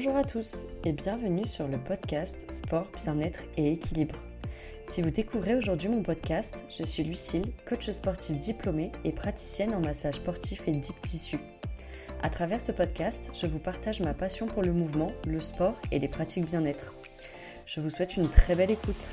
Bonjour à tous et bienvenue sur le podcast Sport, Bien-être et Équilibre. Si vous découvrez aujourd'hui mon podcast, je suis Lucille, coach sportif diplômée et praticienne en massage sportif et deep tissu. À travers ce podcast, je vous partage ma passion pour le mouvement, le sport et les pratiques bien-être. Je vous souhaite une très belle écoute.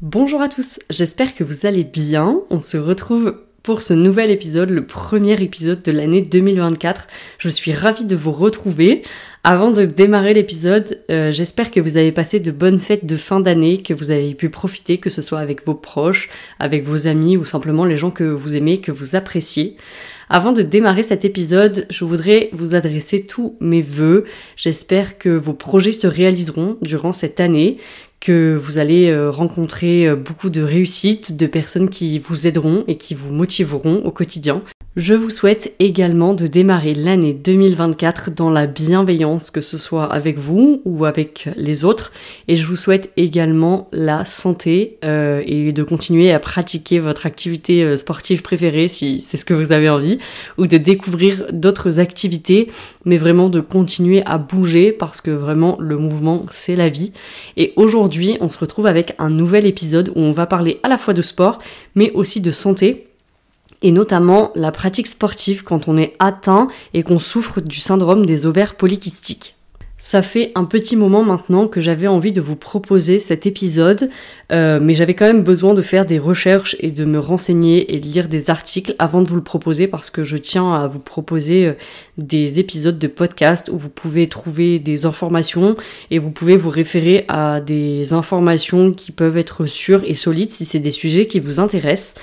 Bonjour à tous, j'espère que vous allez bien. On se retrouve pour ce nouvel épisode, le premier épisode de l'année 2024. Je suis ravie de vous retrouver. Avant de démarrer l'épisode, euh, j'espère que vous avez passé de bonnes fêtes de fin d'année, que vous avez pu profiter, que ce soit avec vos proches, avec vos amis ou simplement les gens que vous aimez, que vous appréciez. Avant de démarrer cet épisode, je voudrais vous adresser tous mes voeux. J'espère que vos projets se réaliseront durant cette année, que vous allez euh, rencontrer euh, beaucoup de réussites, de personnes qui vous aideront et qui vous motiveront au quotidien. Je vous souhaite également de démarrer l'année 2024 dans la bienveillance, que ce soit avec vous ou avec les autres. Et je vous souhaite également la santé euh, et de continuer à pratiquer votre activité sportive préférée si c'est ce que vous avez envie, ou de découvrir d'autres activités, mais vraiment de continuer à bouger parce que vraiment le mouvement c'est la vie. Et aujourd'hui on se retrouve avec un nouvel épisode où on va parler à la fois de sport, mais aussi de santé et notamment la pratique sportive quand on est atteint et qu'on souffre du syndrome des ovaires polykystiques. Ça fait un petit moment maintenant que j'avais envie de vous proposer cet épisode, euh, mais j'avais quand même besoin de faire des recherches et de me renseigner et de lire des articles avant de vous le proposer parce que je tiens à vous proposer euh, des épisodes de podcast où vous pouvez trouver des informations et vous pouvez vous référer à des informations qui peuvent être sûres et solides si c'est des sujets qui vous intéressent.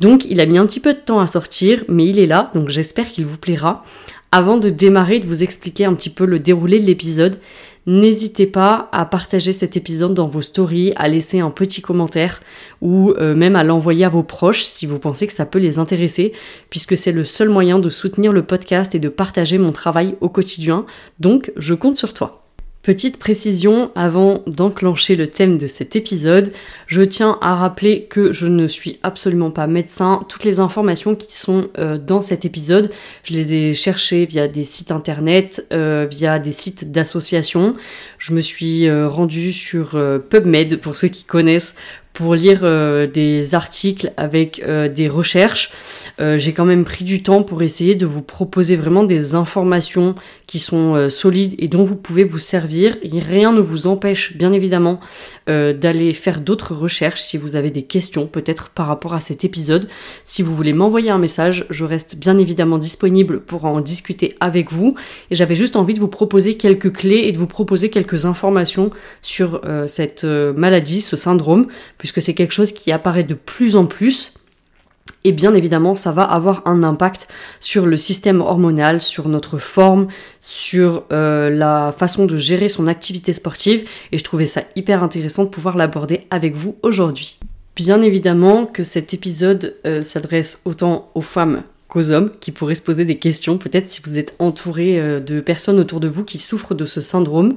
Donc il a mis un petit peu de temps à sortir, mais il est là, donc j'espère qu'il vous plaira. Avant de démarrer, de vous expliquer un petit peu le déroulé de l'épisode, n'hésitez pas à partager cet épisode dans vos stories, à laisser un petit commentaire ou euh, même à l'envoyer à vos proches si vous pensez que ça peut les intéresser, puisque c'est le seul moyen de soutenir le podcast et de partager mon travail au quotidien. Donc, je compte sur toi. Petite précision avant d'enclencher le thème de cet épisode, je tiens à rappeler que je ne suis absolument pas médecin. Toutes les informations qui sont euh, dans cet épisode, je les ai cherchées via des sites internet, euh, via des sites d'associations. Je me suis euh, rendue sur PubMed pour ceux qui connaissent pour lire euh, des articles avec euh, des recherches. Euh, j'ai quand même pris du temps pour essayer de vous proposer vraiment des informations qui sont solides et dont vous pouvez vous servir. rien ne vous empêche bien évidemment d'aller faire d'autres recherches si vous avez des questions peut-être par rapport à cet épisode. Si vous voulez m'envoyer un message, je reste bien évidemment disponible pour en discuter avec vous. Et j'avais juste envie de vous proposer quelques clés et de vous proposer quelques informations sur cette maladie, ce syndrome puisque c'est quelque chose qui apparaît de plus en plus. Et bien évidemment, ça va avoir un impact sur le système hormonal, sur notre forme, sur euh, la façon de gérer son activité sportive. Et je trouvais ça hyper intéressant de pouvoir l'aborder avec vous aujourd'hui. Bien évidemment que cet épisode euh, s'adresse autant aux femmes qu'aux hommes qui pourraient se poser des questions, peut-être si vous êtes entouré euh, de personnes autour de vous qui souffrent de ce syndrome.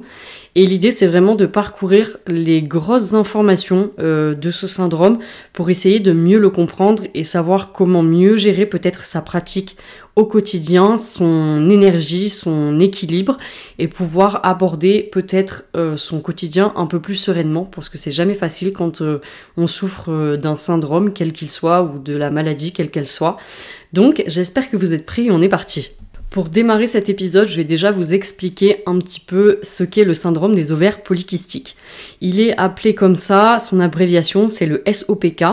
Et l'idée, c'est vraiment de parcourir les grosses informations euh, de ce syndrome pour essayer de mieux le comprendre et savoir comment mieux gérer peut-être sa pratique au quotidien, son énergie, son équilibre et pouvoir aborder peut-être euh, son quotidien un peu plus sereinement parce que c'est jamais facile quand on souffre d'un syndrome quel qu'il soit ou de la maladie quelle qu'elle soit. Donc j'espère que vous êtes prêts on est parti. Pour démarrer cet épisode, je vais déjà vous expliquer un petit peu ce qu'est le syndrome des ovaires polykystiques. Il est appelé comme ça, son abréviation c'est le SOPK,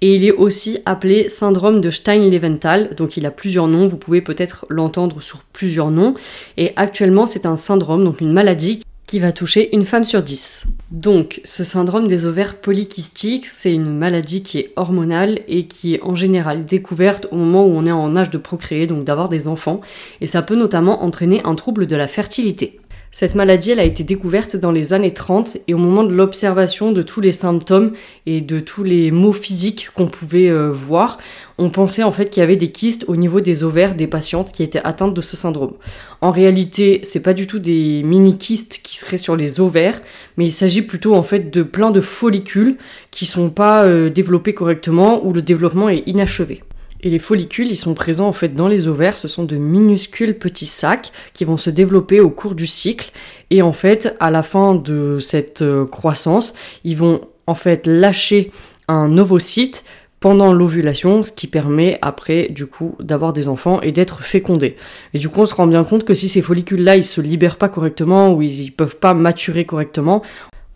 et il est aussi appelé syndrome de Stein-Leventhal, donc il a plusieurs noms, vous pouvez peut-être l'entendre sur plusieurs noms, et actuellement c'est un syndrome, donc une maladie qui va toucher une femme sur dix. Donc, ce syndrome des ovaires polykystiques, c'est une maladie qui est hormonale et qui est en général découverte au moment où on est en âge de procréer, donc d'avoir des enfants, et ça peut notamment entraîner un trouble de la fertilité. Cette maladie, elle a été découverte dans les années 30 et au moment de l'observation de tous les symptômes et de tous les maux physiques qu'on pouvait euh, voir, on pensait en fait qu'il y avait des kystes au niveau des ovaires des patientes qui étaient atteintes de ce syndrome. En réalité, c'est pas du tout des mini kystes qui seraient sur les ovaires, mais il s'agit plutôt en fait de plein de follicules qui sont pas euh, développés correctement ou le développement est inachevé. Et les follicules, ils sont présents en fait dans les ovaires. Ce sont de minuscules petits sacs qui vont se développer au cours du cycle. Et en fait, à la fin de cette euh, croissance, ils vont en fait lâcher un ovocyte pendant l'ovulation, ce qui permet après du coup d'avoir des enfants et d'être fécondés. Et du coup, on se rend bien compte que si ces follicules-là, ils se libèrent pas correctement ou ils, peuvent pas maturer correctement,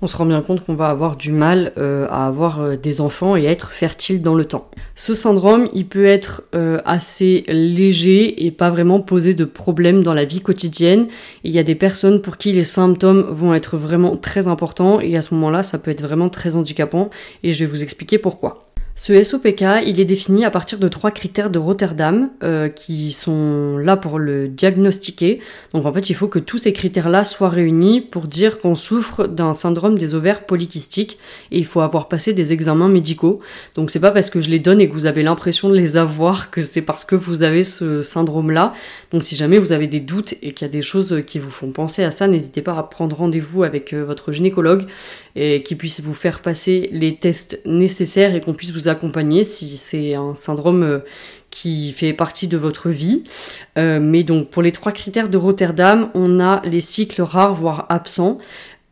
on se rend bien compte qu'on va avoir du mal euh, à avoir euh, des enfants et à être fertile dans le temps. Ce syndrome, il peut être euh, assez léger et pas vraiment poser de problèmes dans la vie quotidienne. Il y a des personnes pour qui les symptômes vont être vraiment très importants et à ce moment-là, ça peut être vraiment très handicapant et je vais vous expliquer pourquoi. Ce SOPK, il est défini à partir de trois critères de Rotterdam euh, qui sont là pour le diagnostiquer. Donc en fait, il faut que tous ces critères-là soient réunis pour dire qu'on souffre d'un syndrome des ovaires polykystiques et il faut avoir passé des examens médicaux. Donc c'est pas parce que je les donne et que vous avez l'impression de les avoir que c'est parce que vous avez ce syndrome-là. Donc si jamais vous avez des doutes et qu'il y a des choses qui vous font penser à ça, n'hésitez pas à prendre rendez-vous avec euh, votre gynécologue et qui puisse vous faire passer les tests nécessaires et qu'on puisse vous accompagner si c'est un syndrome euh, qui fait partie de votre vie. Euh, mais donc pour les trois critères de Rotterdam, on a les cycles rares voire absents.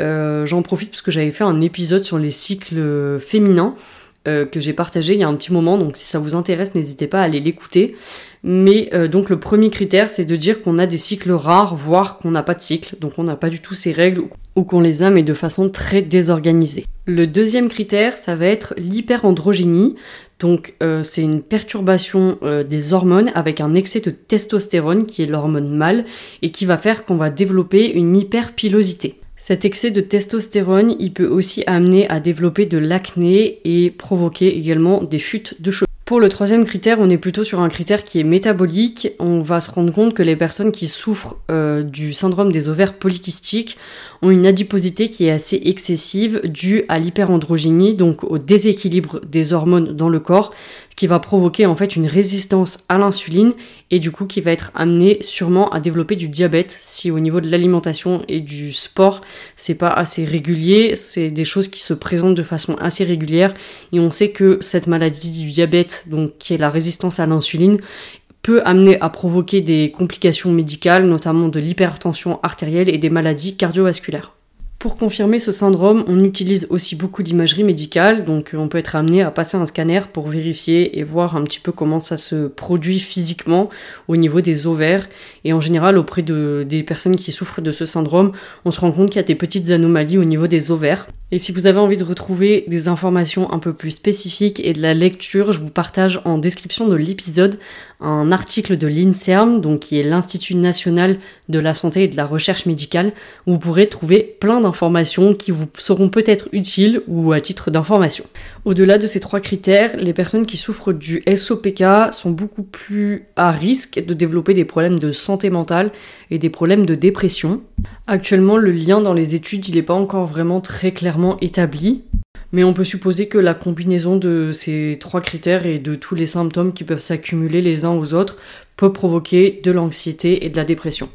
Euh, j'en profite parce que j'avais fait un épisode sur les cycles féminins que j'ai partagé il y a un petit moment, donc si ça vous intéresse, n'hésitez pas à aller l'écouter. Mais donc le premier critère, c'est de dire qu'on a des cycles rares, voire qu'on n'a pas de cycle, donc on n'a pas du tout ces règles ou qu'on les a mais de façon très désorganisée. Le deuxième critère, ça va être l'hyperandrogénie. Donc euh, c'est une perturbation euh, des hormones avec un excès de testostérone qui est l'hormone mâle et qui va faire qu'on va développer une hyperpilosité. Cet excès de testostérone, il peut aussi amener à développer de l'acné et provoquer également des chutes de cheveux. Pour le troisième critère, on est plutôt sur un critère qui est métabolique. On va se rendre compte que les personnes qui souffrent euh, du syndrome des ovaires polykystiques ont une adiposité qui est assez excessive due à l'hyperandrogénie, donc au déséquilibre des hormones dans le corps, qui va provoquer en fait une résistance à l'insuline et du coup qui va être amené sûrement à développer du diabète si au niveau de l'alimentation et du sport c'est pas assez régulier, c'est des choses qui se présentent de façon assez régulière et on sait que cette maladie du diabète donc qui est la résistance à l'insuline peut amener à provoquer des complications médicales, notamment de l'hypertension artérielle et des maladies cardiovasculaires. Pour confirmer ce syndrome, on utilise aussi beaucoup d'imagerie médicale, donc on peut être amené à passer un scanner pour vérifier et voir un petit peu comment ça se produit physiquement au niveau des ovaires. Et en général, auprès de, des personnes qui souffrent de ce syndrome, on se rend compte qu'il y a des petites anomalies au niveau des ovaires. Et si vous avez envie de retrouver des informations un peu plus spécifiques et de la lecture, je vous partage en description de l'épisode un article de l'INSERM, donc qui est l'Institut national de la santé et de la recherche médicale, où vous pourrez trouver plein d'informations qui vous seront peut-être utiles ou à titre d'information. Au-delà de ces trois critères, les personnes qui souffrent du SOPK sont beaucoup plus à risque de développer des problèmes de santé mentale et des problèmes de dépression. Actuellement, le lien dans les études, il n'est pas encore vraiment très clairement établi, mais on peut supposer que la combinaison de ces trois critères et de tous les symptômes qui peuvent s'accumuler les uns aux autres peut provoquer de l'anxiété et de la dépression.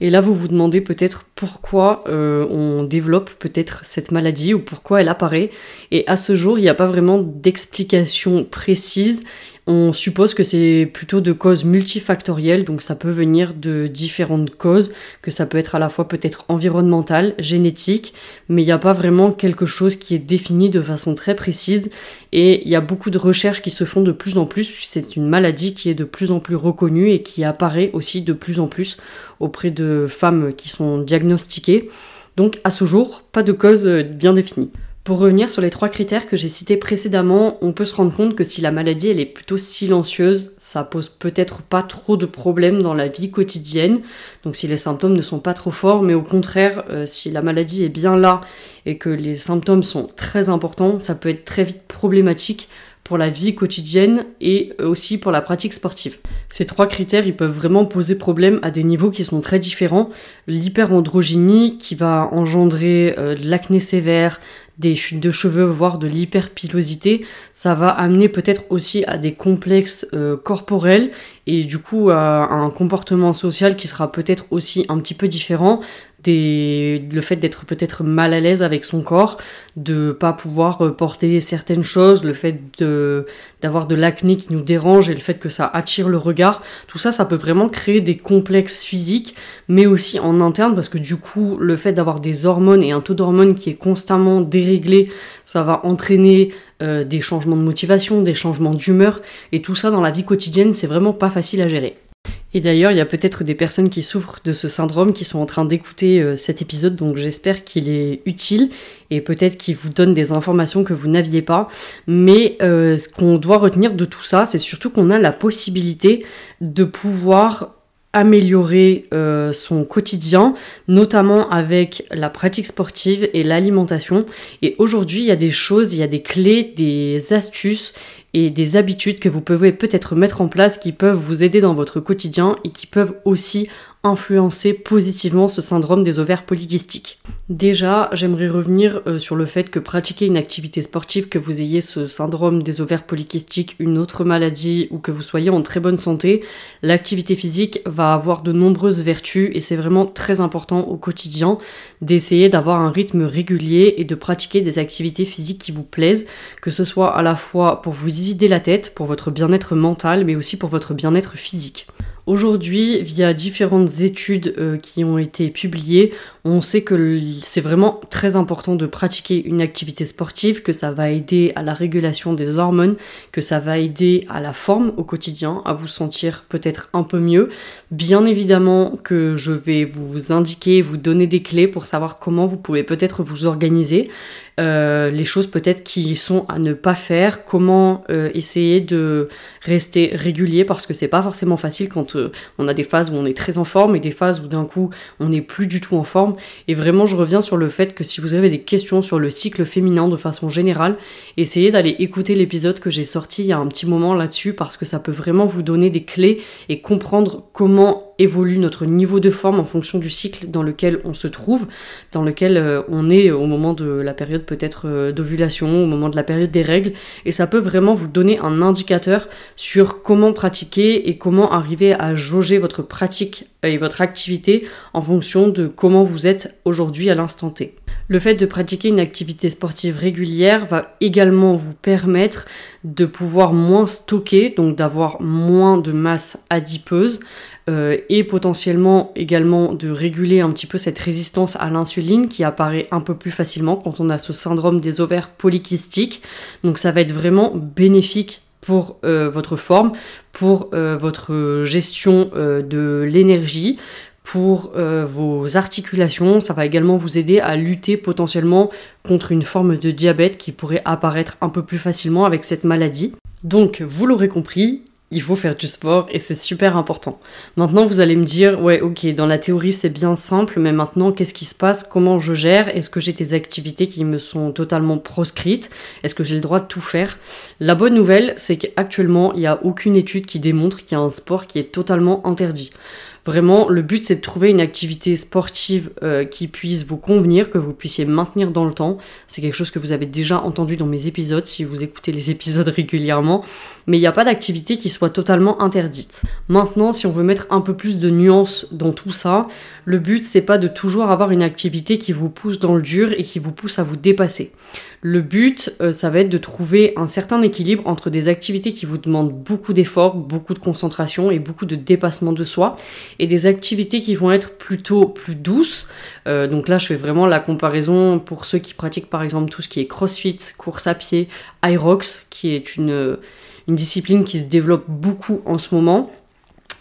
Et là, vous vous demandez peut-être pourquoi euh, on développe peut-être cette maladie ou pourquoi elle apparaît. Et à ce jour, il n'y a pas vraiment d'explication précise. On suppose que c'est plutôt de causes multifactorielles, donc ça peut venir de différentes causes, que ça peut être à la fois peut-être environnemental, génétique, mais il n'y a pas vraiment quelque chose qui est défini de façon très précise et il y a beaucoup de recherches qui se font de plus en plus. C'est une maladie qui est de plus en plus reconnue et qui apparaît aussi de plus en plus auprès de femmes qui sont diagnostiquées. Donc à ce jour, pas de cause bien définie. Pour revenir sur les trois critères que j'ai cités précédemment, on peut se rendre compte que si la maladie elle est plutôt silencieuse, ça pose peut-être pas trop de problèmes dans la vie quotidienne. Donc si les symptômes ne sont pas trop forts, mais au contraire, euh, si la maladie est bien là et que les symptômes sont très importants, ça peut être très vite problématique pour la vie quotidienne et aussi pour la pratique sportive. Ces trois critères, ils peuvent vraiment poser problème à des niveaux qui sont très différents. L'hyperandrogénie qui va engendrer euh, de l'acné sévère, des chutes de cheveux, voire de l'hyperpilosité, ça va amener peut-être aussi à des complexes euh, corporels et du coup à, un comportement social qui sera peut-être aussi un petit peu différent, le fait d'être peut-être mal à l'aise avec son corps, de pas pouvoir euh, porter certaines choses, le fait d'avoir de l'acné qui nous dérange et le fait que ça attire le regard, tout ça, ça peut vraiment créer des complexes physiques, mais aussi en interne, parce que du coup, le fait d'avoir des hormones et un taux d'hormones qui est constamment déréglé, ça va entraîner euh, des changements de motivation, des changements d'humeur, et tout ça dans la vie quotidienne, c'est vraiment pas facile à gérer. Et d'ailleurs, il y a peut-être des personnes qui souffrent de ce syndrome qui sont en train d'écouter euh, cet épisode, donc j'espère qu'il est utile et peut-être qu'il vous donne des informations que vous n'aviez pas. Mais euh, ce qu'on doit retenir de tout ça, c'est surtout qu'on a la possibilité de pouvoir améliorer euh, son quotidien, notamment avec la pratique sportive et l'alimentation. Et aujourd'hui, il y a des choses, il y a des clés, des astuces et des habitudes que vous pouvez peut-être mettre en place qui peuvent vous aider dans votre quotidien et qui peuvent aussi influencer positivement ce syndrome des ovaires polykystiques. Déjà, j'aimerais revenir euh, sur le fait que pratiquer une activité sportive, que vous ayez ce syndrome des ovaires polykystiques, une autre maladie ou que vous soyez en très bonne santé, l'activité physique va avoir de nombreuses vertus et c'est vraiment très important au quotidien d'essayer d'avoir un rythme régulier et de pratiquer des activités physiques qui vous plaisent, que ce soit à la fois pour vous vider la tête, pour votre bien-être mental, mais aussi pour votre bien-être physique. Aujourd'hui, via différentes études euh, qui ont été publiées, on sait que c'est vraiment très important de pratiquer une activité sportive, que ça va aider à la régulation des hormones, que ça va aider à la forme au quotidien, à vous sentir peut-être un peu mieux. Bien évidemment que je vais vous indiquer, vous donner des clés pour savoir comment vous pouvez peut-être vous organiser. Euh, les choses peut-être qui sont à ne pas faire, comment euh, essayer de rester régulier parce que c'est pas forcément facile quand euh, on a des phases où on est très en forme et des phases où d'un coup on n'est plus du tout en forme. Et vraiment, je reviens sur le fait que si vous avez des questions sur le cycle féminin de façon générale, essayez d'aller écouter l'épisode que j'ai sorti il y a un petit moment là-dessus parce que ça peut vraiment vous donner des clés et comprendre comment évolue notre niveau de forme en fonction du cycle dans lequel on se trouve, dans lequel euh, on est au moment de la période peut-être euh, d'ovulation, au moment de la période des règles, et ça peut vraiment vous donner un indicateur sur comment pratiquer et comment arriver à jauger votre pratique et votre activité en fonction de comment vous êtes aujourd'hui à l'instant T. Le fait de pratiquer une activité sportive régulière va également vous permettre de pouvoir moins stocker, donc d'avoir moins de masse adipeuse, euh, et potentiellement également de réguler un petit peu cette résistance à l'insuline qui apparaît un peu plus facilement quand on a ce syndrome des ovaires polykystiques. Donc ça va être vraiment bénéfique pour euh, votre forme, pour euh, votre gestion de l'énergie, pour vos articulations. Ça va également vous aider à lutter potentiellement contre une forme de diabète qui pourrait apparaître un peu plus facilement avec cette maladie. Donc, vous l'aurez compris, il faut faire du sport et c'est super important. Maintenant, vous allez me dire, ouais, ok, dans la théorie c'est bien simple, mais maintenant, qu'est-ce qui se passe? Comment je gère? Est-ce que j'ai des activités qui me sont totalement proscrites? Est-ce que j'ai le droit de tout faire? La bonne nouvelle, c'est qu'actuellement, il n'y a aucune étude qui démontre qu'il y a un sport qui est totalement interdit. Vraiment, le but c'est de trouver une activité sportive euh, qui puisse vous convenir, que vous puissiez maintenir dans le temps. C'est quelque chose que vous avez déjà entendu dans mes épisodes si vous écoutez les épisodes régulièrement. Mais il n'y a pas d'activité qui soit totalement interdite. Maintenant, si on veut mettre un peu plus de nuances dans tout ça, le but c'est pas de toujours avoir une activité qui vous pousse dans le dur et qui vous pousse à vous dépasser. Le but, euh, ça va être de trouver un certain équilibre entre des activités qui vous demandent beaucoup d'efforts, beaucoup de concentration et beaucoup de dépassement de soi, et des activités qui vont être plutôt plus douces. Euh, donc là, je fais vraiment la comparaison pour ceux qui pratiquent par exemple tout ce qui est crossfit, course à pied, Irox, qui est une, une discipline qui se développe beaucoup en ce moment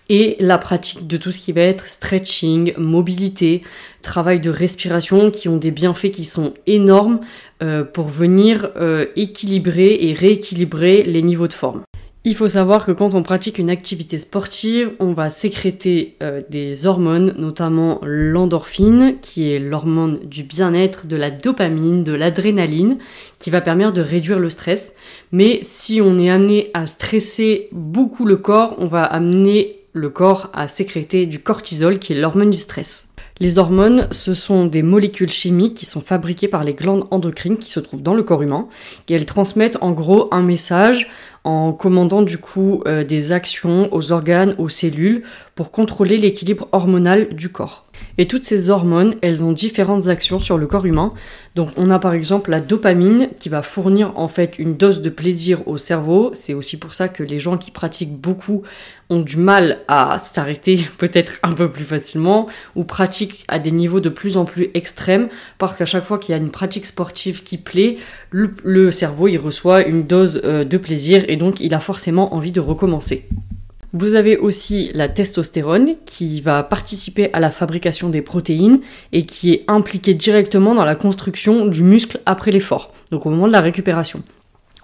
et la pratique de tout ce qui va être stretching, mobilité, travail de respiration qui ont des bienfaits qui sont énormes euh, pour venir euh, équilibrer et rééquilibrer les niveaux de forme. Il faut savoir que quand on pratique une activité sportive, on va sécréter euh, des hormones, notamment l'endorphine, qui est l'hormone du bien-être, de la dopamine, de l'adrénaline, qui va permettre de réduire le stress. Mais si on est amené à stresser beaucoup le corps, on va amener le corps à sécréter du cortisol, qui est l'hormone du stress. Les hormones, ce sont des molécules chimiques qui sont fabriquées par les glandes endocrines qui se trouvent dans le corps humain, et elles transmettent en gros un message en commandant du coup euh, des actions aux organes, aux cellules, pour contrôler l'équilibre hormonal du corps. Et toutes ces hormones, elles ont différentes actions sur le corps humain. Donc on a par exemple la dopamine qui va fournir en fait une dose de plaisir au cerveau. C'est aussi pour ça que les gens qui pratiquent beaucoup ont du mal à s'arrêter peut-être un peu plus facilement ou pratiquent à des niveaux de plus en plus extrêmes parce qu'à chaque fois qu'il y a une pratique sportive qui plaît, le, cerveau il reçoit une dose euh, de plaisir et donc il a forcément envie de recommencer. Vous avez aussi la testostérone qui va participer à la fabrication des protéines et qui est impliquée directement dans la construction du muscle après l'effort, donc au moment de la récupération.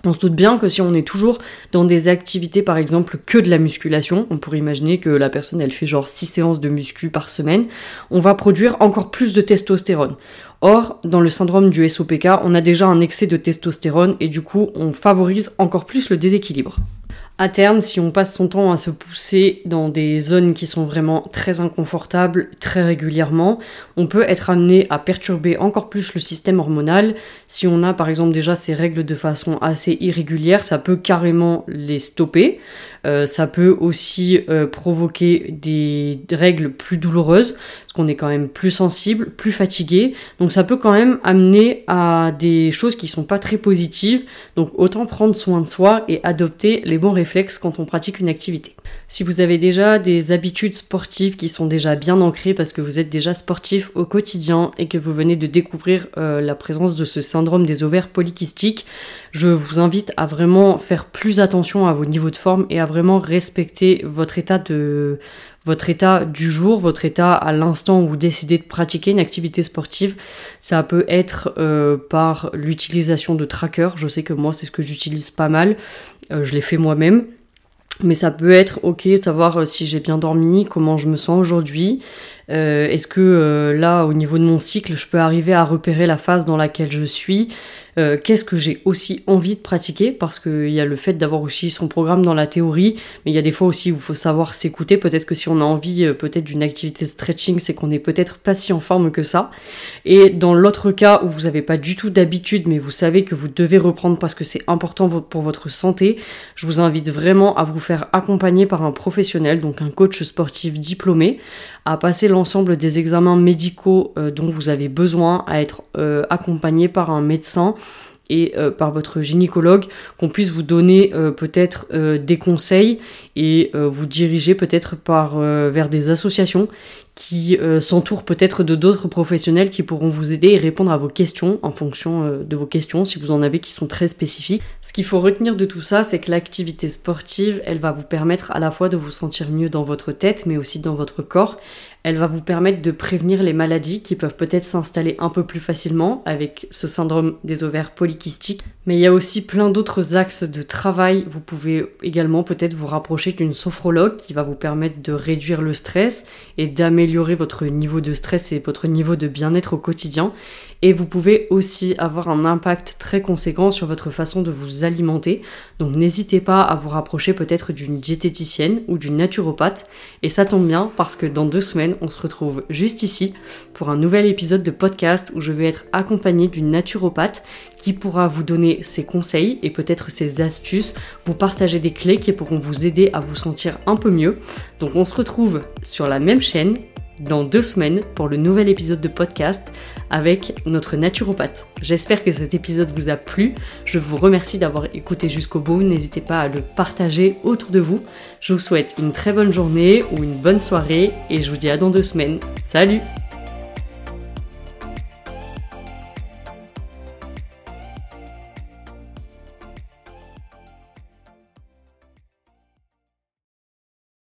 On se doute bien que si on est toujours dans des activités, par exemple, que de la musculation, on pourrait imaginer que la personne, elle fait genre 6 séances de muscu par semaine, on va produire encore plus de testostérone. Or, dans le syndrome du SOPK, on a déjà un excès de testostérone et du coup, on favorise encore plus le déséquilibre. À terme, si on passe son temps à se pousser dans des zones qui sont vraiment très inconfortables très régulièrement, on peut être amené à perturber encore plus le système hormonal. Si on a par exemple déjà ces règles de façon assez irrégulière, ça peut carrément les stopper. Euh, ça peut aussi euh, provoquer des règles plus douloureuses, parce qu'on est quand même plus sensible, plus fatigué. Donc ça peut quand même amener à des choses qui sont pas très positives. Donc autant prendre soin de soi et adopter les bons réflexes quand on pratique une activité. Si vous avez déjà des habitudes sportives qui sont déjà bien ancrées parce que vous êtes déjà sportif au quotidien et que vous venez de découvrir euh, la présence de ce syndrome des ovaires polykystiques, je vous invite à vraiment faire plus attention à vos niveaux de forme et à vraiment respecter votre état de votre état du jour, votre état à l'instant où vous décidez de pratiquer une activité sportive. Ça peut être euh, par l'utilisation de trackers. Je sais que moi, c'est ce que j'utilise pas mal. Euh, je l'ai fait moi-même. Mais ça peut être ok, savoir euh, si j'ai bien dormi, comment je me sens aujourd'hui. Est-ce que là, au niveau de mon cycle, je peux arriver à repérer la phase dans laquelle je suis? Euh, qu'est-ce que j'ai aussi envie de pratiquer? Parce qu'il y a le fait d'avoir aussi son programme dans la théorie, mais il y a des fois aussi où il faut savoir s'écouter. Peut-être que si on a envie euh, peut-être d'une activité de stretching, c'est qu'on n'est peut-être pas si en forme que ça. Et dans l'autre cas où vous n'avez pas du tout d'habitude, mais vous savez que vous devez reprendre parce que c'est important pour votre santé, je vous invite vraiment à vous faire accompagner par un professionnel, donc un coach sportif diplômé, à passer l'ensemble des examens médicaux euh, dont vous avez besoin, à être accompagné par un médecin et euh, par votre gynécologue, qu'on puisse vous donner euh, peut-être euh, des conseils et vous diriger peut-être par vers des associations qui s'entourent peut-être de d'autres professionnels qui pourront vous aider et répondre à vos questions en fonction de vos questions si vous en avez qui sont très spécifiques. Ce qu'il faut retenir de tout ça, c'est que l'activité sportive, elle va vous permettre à la fois de vous sentir mieux dans votre tête mais aussi dans votre corps. Elle va vous permettre de prévenir les maladies qui peuvent peut-être s'installer un peu plus facilement avec ce syndrome des ovaires polykystiques. Mais il y a aussi plein d'autres axes de travail. Vous pouvez également peut-être vous rapprocher d'une sophrologue qui va vous permettre de réduire le stress et d'améliorer votre niveau de stress et votre niveau de bien-être au quotidien. Et vous pouvez aussi avoir un impact très conséquent sur votre façon de vous alimenter. Donc n'hésitez pas à vous rapprocher peut-être d'une diététicienne ou d'une naturopathe. Et ça tombe bien parce que dans deux semaines, on se retrouve juste ici pour un nouvel épisode de podcast où je vais être accompagnée d'une naturopathe qui pourra vous donner ses conseils et peut-être ses astuces, vous partager des clés qui pourront vous aider à vous sentir un peu mieux. Donc on se retrouve sur la même chaîne dans deux semaines pour le nouvel épisode de podcast avec notre naturopathe. J'espère que cet épisode vous a plu. Je vous remercie d'avoir écouté jusqu'au bout. N'hésitez pas à le partager autour de vous. Je vous souhaite une très bonne journée ou une bonne soirée et je vous dis à dans deux semaines. Salut